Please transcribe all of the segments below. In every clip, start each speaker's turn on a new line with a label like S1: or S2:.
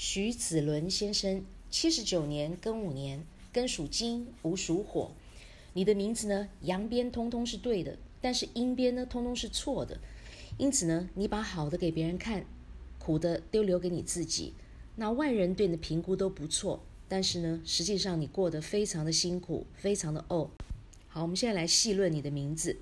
S1: 徐子伦先生，七十九年庚午年，庚属金，午属火。你的名字呢，阳边通通是对的，但是阴边呢，通通是错的。因此呢，你把好的给别人看，苦的都留给你自己。那外人对你的评估都不错，但是呢，实际上你过得非常的辛苦，非常的哦。好，我们现在来细论你的名字。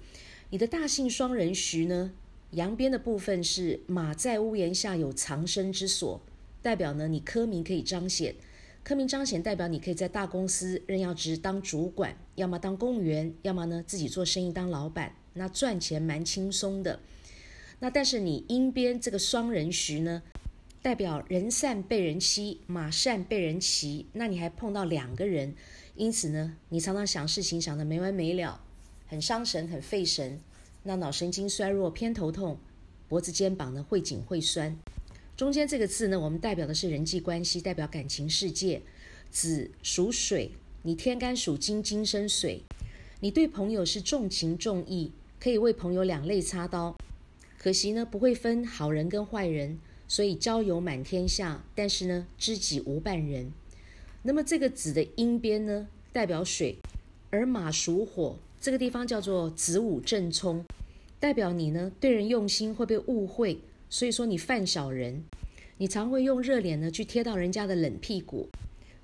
S1: 你的大姓双人徐呢，阳边的部分是马在屋檐下有藏身之所。代表呢，你科名可以彰显，科名彰显代表你可以在大公司任要职当主管，要么当公务员，要么呢自己做生意当老板，那赚钱蛮轻松的。那但是你阴边这个双人徐呢，代表人善被人欺，马善被人骑，那你还碰到两个人，因此呢，你常常想事情想得没完没了，很伤神，很费神，那脑神经衰弱，偏头痛，脖子肩膀呢会紧会酸。中间这个字呢，我们代表的是人际关系，代表感情世界。子属水，你天干属金，金生水。你对朋友是重情重义，可以为朋友两肋插刀。可惜呢，不会分好人跟坏人，所以交友满天下，但是呢，知己无半人。那么这个子的阴边呢，代表水，而马属火，这个地方叫做子午正冲，代表你呢对人用心会被误会。所以说你犯小人，你常会用热脸呢去贴到人家的冷屁股，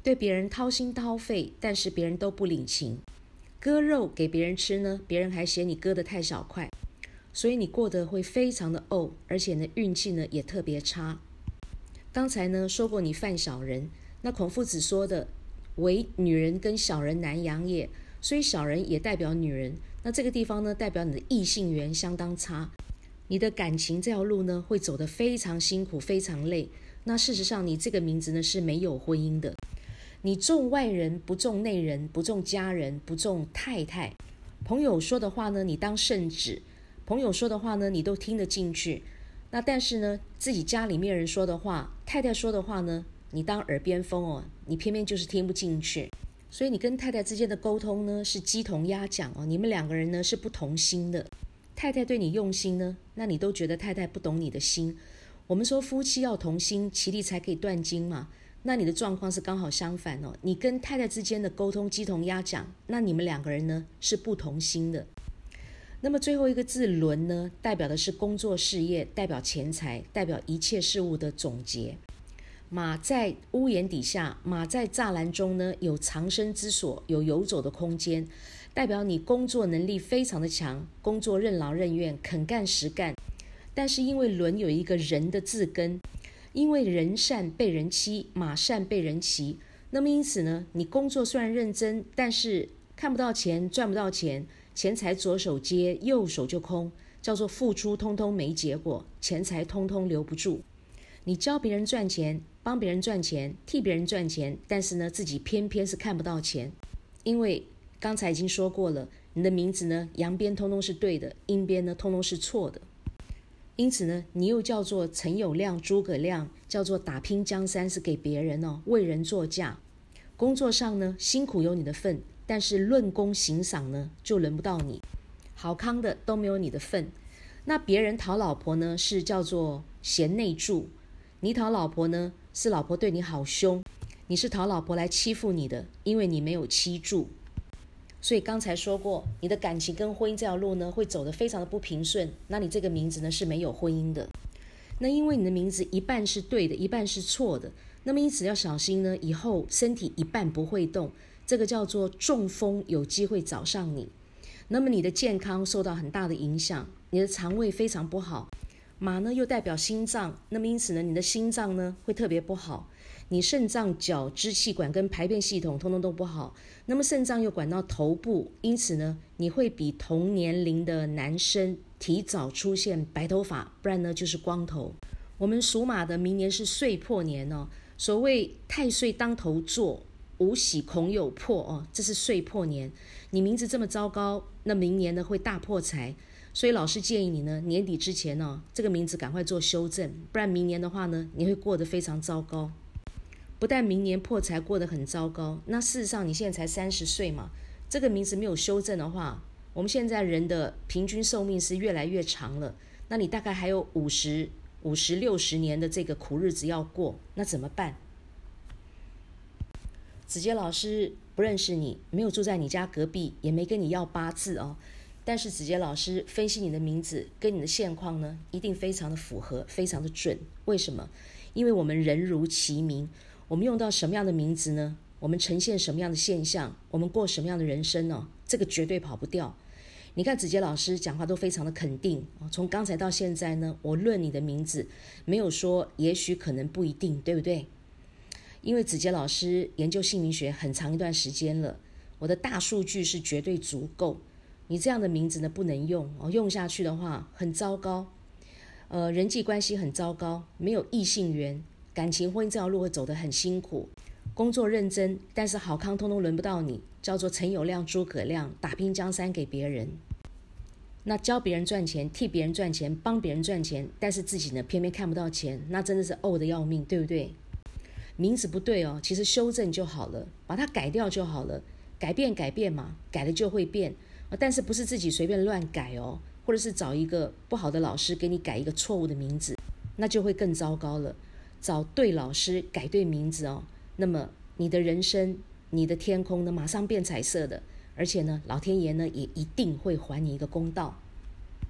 S1: 对别人掏心掏肺，但是别人都不领情。割肉给别人吃呢，别人还嫌你割得太小块，所以你过得会非常的怄，而且呢运气呢也特别差。刚才呢说过你犯小人，那孔夫子说的唯女人跟小人难养也，所以小人也代表女人。那这个地方呢代表你的异性缘相当差。你的感情这条路呢，会走得非常辛苦，非常累。那事实上，你这个名字呢是没有婚姻的。你重外人，不重内人，不重家人，不重太太。朋友说的话呢，你当圣旨；朋友说的话呢，你都听得进去。那但是呢，自己家里面人说的话，太太说的话呢，你当耳边风哦，你偏偏就是听不进去。所以你跟太太之间的沟通呢，是鸡同鸭讲哦，你们两个人呢是不同心的。太太对你用心呢，那你都觉得太太不懂你的心。我们说夫妻要同心，其利才可以断金嘛。那你的状况是刚好相反哦，你跟太太之间的沟通鸡同鸭讲，那你们两个人呢是不同心的。那么最后一个字轮呢，代表的是工作事业，代表钱财，代表一切事物的总结。马在屋檐底下，马在栅栏中呢，有藏身之所，有游走的空间。代表你工作能力非常的强，工作任劳任怨，肯干实干。但是因为轮有一个人的字根，因为人善被人欺，马善被人骑。那么因此呢，你工作虽然认真，但是看不到钱，赚不到钱，钱财左手接，右手就空，叫做付出通通没结果，钱财通通留不住。你教别人赚钱，帮别人赚钱，替别人赚钱，但是呢，自己偏偏是看不到钱，因为。刚才已经说过了，你的名字呢，阳边通通是对的，阴边呢通通是错的。因此呢，你又叫做陈友谅、诸葛亮，叫做打拼江山是给别人哦，为人作嫁。工作上呢，辛苦有你的份，但是论功行赏呢，就轮不到你。好康的都没有你的份。那别人讨老婆呢，是叫做贤内助；你讨老婆呢，是老婆对你好凶，你是讨老婆来欺负你的，因为你没有妻助。所以刚才说过，你的感情跟婚姻这条路呢，会走得非常的不平顺。那你这个名字呢是没有婚姻的。那因为你的名字一半是对的，一半是错的。那么因此要小心呢，以后身体一半不会动，这个叫做中风，有机会找上你。那么你的健康受到很大的影响，你的肠胃非常不好。马呢又代表心脏，那么因此呢，你的心脏呢会特别不好。你肾脏、脚、支气管跟排便系统通通都不好，那么肾脏又管到头部，因此呢，你会比同年龄的男生提早出现白头发，不然呢就是光头。我们属马的明年是岁破年哦，所谓太岁当头坐，无喜恐有破哦，这是岁破年。你名字这么糟糕，那明年呢会大破财，所以老师建议你呢年底之前呢，这个名字赶快做修正，不然明年的话呢，你会过得非常糟糕。不但明年破财过得很糟糕，那事实上你现在才三十岁嘛，这个名字没有修正的话，我们现在人的平均寿命是越来越长了。那你大概还有五十五十六十年的这个苦日子要过，那怎么办？子杰老师不认识你，没有住在你家隔壁，也没跟你要八字哦。但是子杰老师分析你的名字跟你的现况呢，一定非常的符合，非常的准。为什么？因为我们人如其名，我们用到什么样的名字呢？我们呈现什么样的现象？我们过什么样的人生呢？这个绝对跑不掉。你看子杰老师讲话都非常的肯定从刚才到现在呢，我论你的名字，没有说也许可能不一定，对不对？因为子杰老师研究姓名学很长一段时间了，我的大数据是绝对足够。你这样的名字呢不能用哦，用下去的话很糟糕，呃，人际关系很糟糕，没有异性缘，感情婚姻这条路会走得很辛苦。工作认真，但是好康通通轮不到你，叫做陈友谅、诸葛亮，打拼江山给别人。那教别人赚钱，替别人赚钱，帮别人赚钱，但是自己呢偏偏看不到钱，那真的是怄的要命，对不对？名字不对哦，其实修正就好了，把它改掉就好了，改变改变嘛，改了就会变。但是不是自己随便乱改哦，或者是找一个不好的老师给你改一个错误的名字，那就会更糟糕了。找对老师改对名字哦，那么你的人生、你的天空呢，马上变彩色的，而且呢，老天爷呢也一定会还你一个公道。